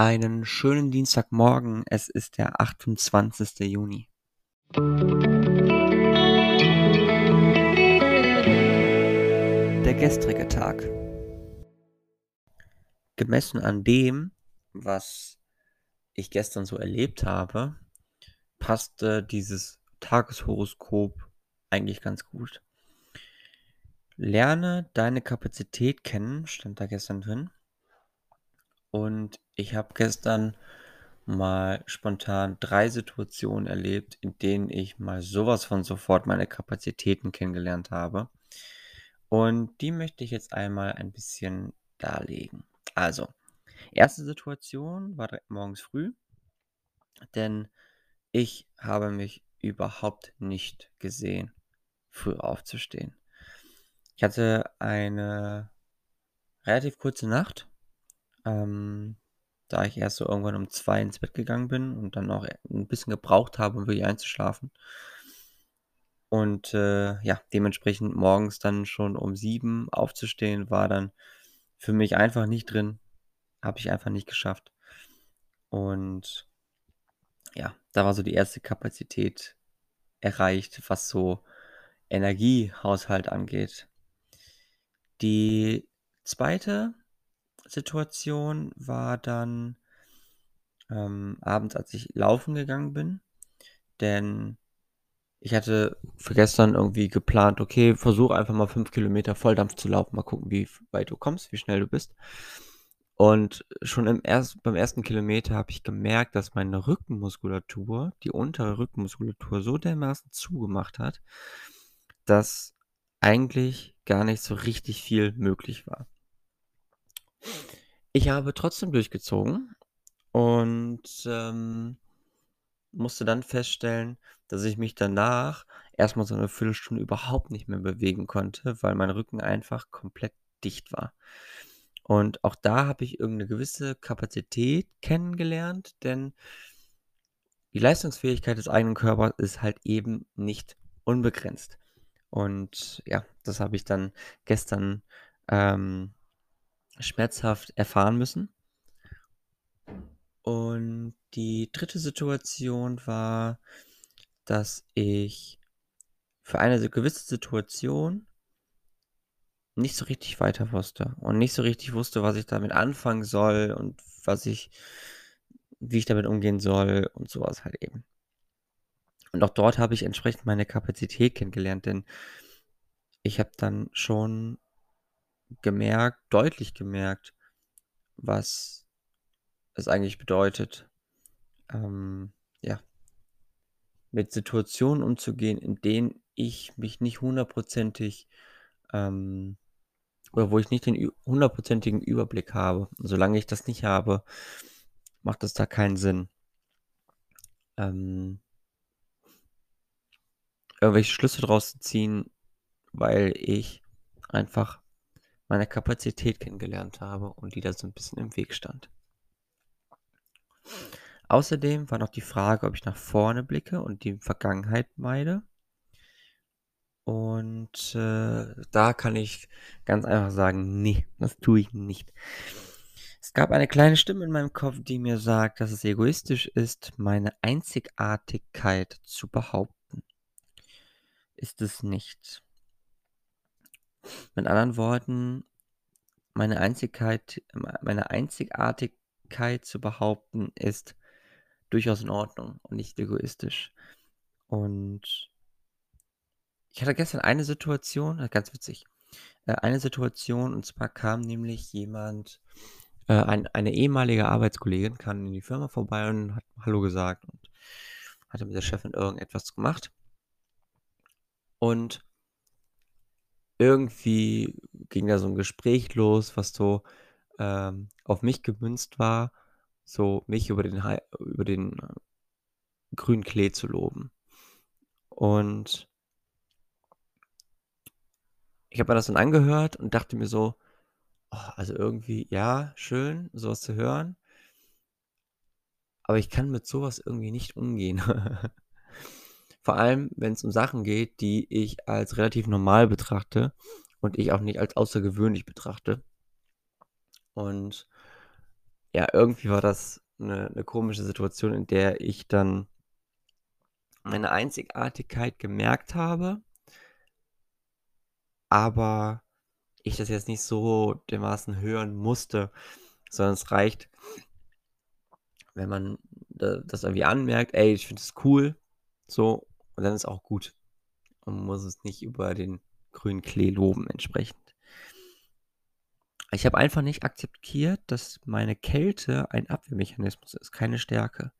Einen schönen Dienstagmorgen. Es ist der 28. Juni. Der gestrige Tag. Gemessen an dem, was ich gestern so erlebt habe, passte dieses Tageshoroskop eigentlich ganz gut. Lerne deine Kapazität kennen, stand da gestern drin. Und ich habe gestern mal spontan drei Situationen erlebt, in denen ich mal sowas von sofort meine Kapazitäten kennengelernt habe. Und die möchte ich jetzt einmal ein bisschen darlegen. Also, erste Situation war direkt morgens früh, denn ich habe mich überhaupt nicht gesehen, früh aufzustehen. Ich hatte eine relativ kurze Nacht ähm, da ich erst so irgendwann um zwei ins Bett gegangen bin und dann auch ein bisschen gebraucht habe, um wirklich einzuschlafen. Und äh, ja, dementsprechend morgens dann schon um sieben aufzustehen, war dann für mich einfach nicht drin. Habe ich einfach nicht geschafft. Und ja, da war so die erste Kapazität erreicht, was so Energiehaushalt angeht. Die zweite Situation war dann ähm, abends, als ich laufen gegangen bin. Denn ich hatte für gestern irgendwie geplant, okay, versuch einfach mal fünf Kilometer Volldampf zu laufen, mal gucken, wie weit du kommst, wie schnell du bist. Und schon im erst, beim ersten Kilometer habe ich gemerkt, dass meine Rückenmuskulatur, die untere Rückenmuskulatur, so dermaßen zugemacht hat, dass eigentlich gar nicht so richtig viel möglich war. Ich habe trotzdem durchgezogen und, ähm, musste dann feststellen, dass ich mich danach erstmal so eine Viertelstunde überhaupt nicht mehr bewegen konnte, weil mein Rücken einfach komplett dicht war. Und auch da habe ich irgendeine gewisse Kapazität kennengelernt, denn die Leistungsfähigkeit des eigenen Körpers ist halt eben nicht unbegrenzt. Und ja, das habe ich dann gestern, ähm schmerzhaft erfahren müssen. Und die dritte Situation war, dass ich für eine gewisse Situation nicht so richtig weiter wusste und nicht so richtig wusste, was ich damit anfangen soll und was ich, wie ich damit umgehen soll und sowas halt eben. Und auch dort habe ich entsprechend meine Kapazität kennengelernt, denn ich habe dann schon gemerkt deutlich gemerkt, was es eigentlich bedeutet, ähm, ja, mit Situationen umzugehen, in denen ich mich nicht hundertprozentig, ähm oder wo ich nicht den hundertprozentigen Überblick habe. solange ich das nicht habe, macht es da keinen Sinn. Ähm irgendwelche Schlüsse draus zu ziehen, weil ich einfach meine Kapazität kennengelernt habe und die da so ein bisschen im Weg stand. Außerdem war noch die Frage, ob ich nach vorne blicke und die Vergangenheit meide. Und äh, da kann ich ganz einfach sagen, nee, das tue ich nicht. Es gab eine kleine Stimme in meinem Kopf, die mir sagt, dass es egoistisch ist, meine Einzigartigkeit zu behaupten. Ist es nicht. Mit anderen Worten, meine Einzigkeit meine Einzigartigkeit zu behaupten, ist durchaus in Ordnung und nicht egoistisch. Und ich hatte gestern eine Situation, äh, ganz witzig, äh, eine Situation, und zwar kam nämlich jemand, äh, ein, eine ehemalige Arbeitskollegin kam in die Firma vorbei und hat Hallo gesagt und hatte mit der Chefin irgendetwas gemacht. Und irgendwie ging da so ein Gespräch los, was so, ähm, auf mich gemünzt war, so mich über den über den, äh, grünen Klee zu loben. Und ich habe mir das dann angehört und dachte mir so: „Oh, also irgendwie, ja, schön, sowas zu hören“ aber ich kann mit sowas irgendwie nicht umgehen. Vor allem, wenn es um Sachen geht, die ich als relativ normal betrachte und ich auch nicht als außergewöhnlich betrachte. Und ja, irgendwie war das 'ne 'ne komische Situation, in der ich dann meine Einzigartigkeit gemerkt habe aber ich das jetzt nicht so dermaßen hören musste, sondern es reicht wenn man da das irgendwie anmerkt: „Ey, ich finde das cool“, so, und dann ist auch gut. Man muss es nicht über den grünen Klee loben entsprechend. Ich habe einfach nicht akzeptiert, dass meine Kälte ein Abwehrmechanismus ist, keine Stärke.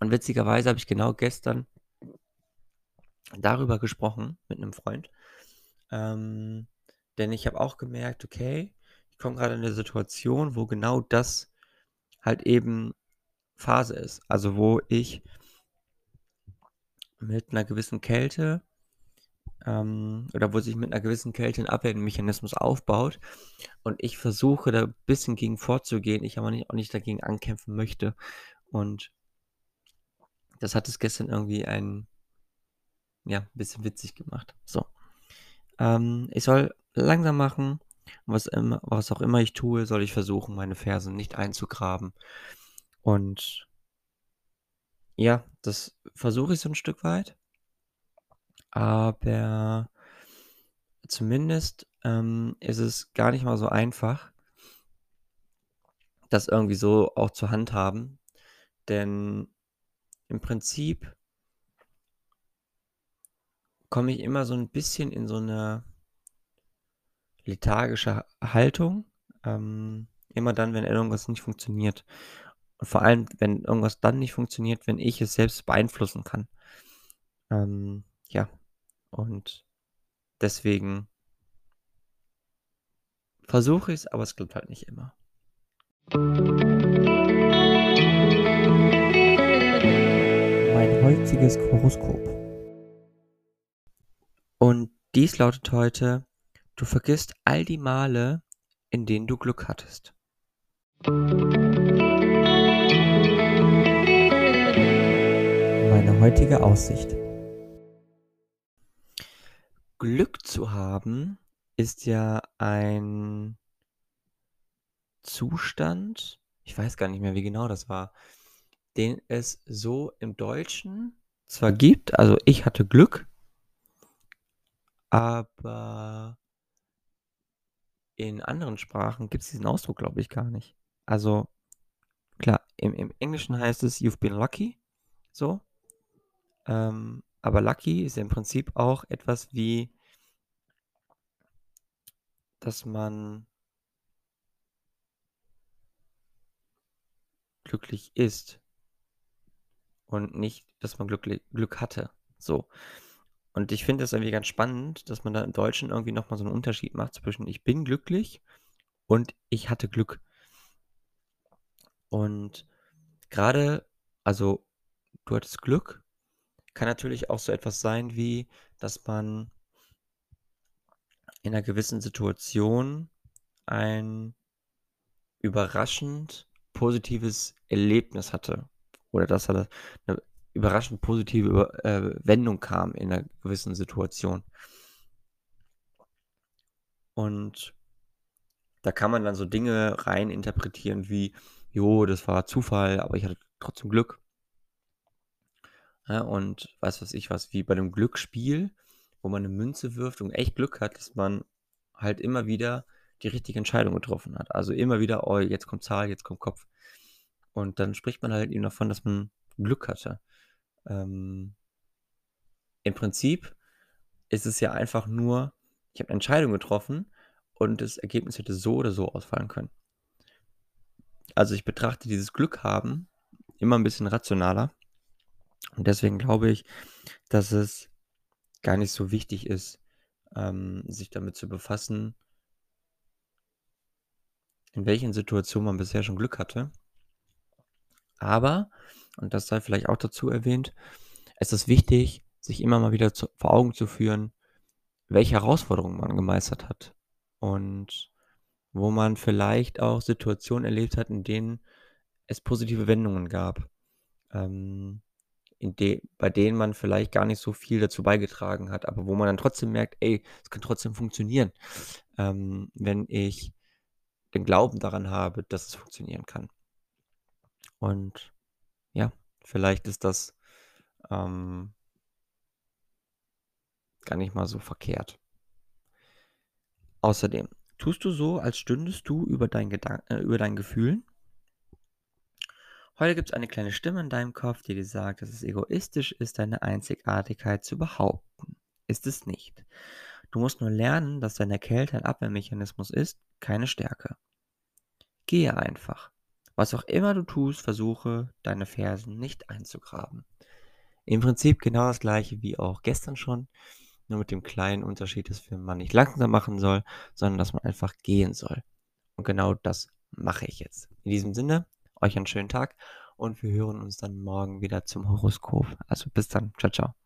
Und witzigerweise habe ich genau gestern darüber gesprochen mit 'nem Freund. Ähm, denn ich habe auch gemerkt, okay, ich komme grade in 'ne Situation, wo genau das halt eben Phase ist. Also, wo ich mit 'ner gewissen Kälte ähm, oder wo sich mit 'ner gewissen Kälte 'n Abwehrmechanismus aufbaut und ich versuche, da bisschen gegen vorzugehen, ich aber nicht auch nicht dagegen ankämpfen möchte. Und das hat es gestern irgendwie ein ja, bisschen witzig gemacht. So. Ähm, ich soll langsam machen. Was immer was auch immer ich tue, soll ich versuchen, meine Ferse nicht einzugraben. Und ja, das versuche ich so 'n Stück weit. Aber zumindest, ähm, ist es gar nicht mal so einfach das irgendwie so auch zu handhaben, denn im Prinzip komme ich immer so 'n bisschen in so 'ne lethargische Ha Haltung, ähm, immer dann, wenn irgendwas nicht funktioniert. Und vor allem, wenn irgendwas dann nicht funktioniert, wenn ich es selbst beeinflussen kann. Ähm, ja, und deswegen versuche ich's, aber es klappt halt nicht immer. Mein heutiges Horoskop. Und dies lautet heute: Du vergisst all die Male, in denen du Glück hattest. Heutige Aussicht. Glück zu haben ist ja ein Zustand ich weiß gar nicht mehr, wie genau das war, den es so im Deutschen zwar gibt, also ich hatte Glück aber in anderen Sprachen gibt's diesen Ausdruck, glaube ich, gar nicht. Also klar, im im Englischen heißt es „You've been lucky“, so. Ähm, aber lucky ist ja im Prinzip auch etwas wie dass man glücklich ist und nicht, dass man glückli Glück hatte, so. Und ich finde das irgendwie ganz spannend, dass man da im Deutschen irgendwie noch mal so 'n Unterschied macht zwischen „Ich bin glücklich“ und „Ich hatte Glück“. Und grade also, du hattest Glück, kann natürlich auch so etwas sein wie, dass man in 'ner gewissen Situation ein überraschend positives Erlebnis hatte oder dass da 'ne überraschend positive, äh, Wendung kam in 'ner gewissen Situation. Und da kann man dann so Dinge rein interpretieren wie: „Jo, das war Zufall, aber ich hatte trotzdem Glück.“ Ja, und weiß ich was, wie bei 'nem Glücksspiel, wo man 'ne Münze wirft und echt Glück hat, dass man halt immer wieder die richtige Entscheidung getroffen hat. Also, immer wieder: „Oh, jetzt kommt Zahl, jetzt kommt Kopf.“ Und dann spricht man halt eben davon, dass man Glück hatte. Ähm im Prinzip ist es ja einfach nur ich habe 'ne Entscheidung getroffen und das Ergebnis hätte so oder so ausfallen können. Also, ich betrachte dieses Glück haben immer 'n bisschen rationaler. Und deswegen glaube ich, dass es gar nicht so wichtig ist, ähm, sich damit zu befassen in welchen Situationen man bisher schon Glück hatte. Aber, und das sei vielleicht auch dazu erwähnt, es ist wichtig, sich immer mal wieder zu vor Augen zu führen, welche Herausforderungen man gemeistert hat und wo man vielleicht auch Situationen erlebt hat, in denen es positive Wendungen gab, ähm, de bei denen man vielleicht gar nicht so viel dazu beigetragen hat, aber wo man dann trotzdem merkt: „Ey, es kann trotzdem funktionieren, ähm, wenn ich“ den Glauben daran habe, dass es funktionieren kann. Und ja, vielleicht ist das ähm gar nicht mal so verkehrt. Außerdem, tust du so, als stündest du über deinen Gedan äh, über deinen Gefühlen? Heute gibt's eine kleine Stimme in deinem Kopf, die dir sagt, dass es egoistisch ist, deine Einzigartigkeit zu behaupten. Ist es nicht. Du musst nur lernen, dass deine Kälte ein Abwehrmechanismus ist, keine Stärke. Gehe einfach. Was auch immer du tust, versuche, deine Fersen nicht einzugraben. Im Prinzip genau das gleiche wie auch gestern schon, nur mit dem kleinen Unterschied, dass man nicht langsam machen soll, sondern dass man einfach gehen soll. Und genau das mache ich jetzt. In diesem Sinne, euch einen schönen Tag und wir hören uns dann morgen wieder zum Horoskop. Also bis dann. Ciao, ciao.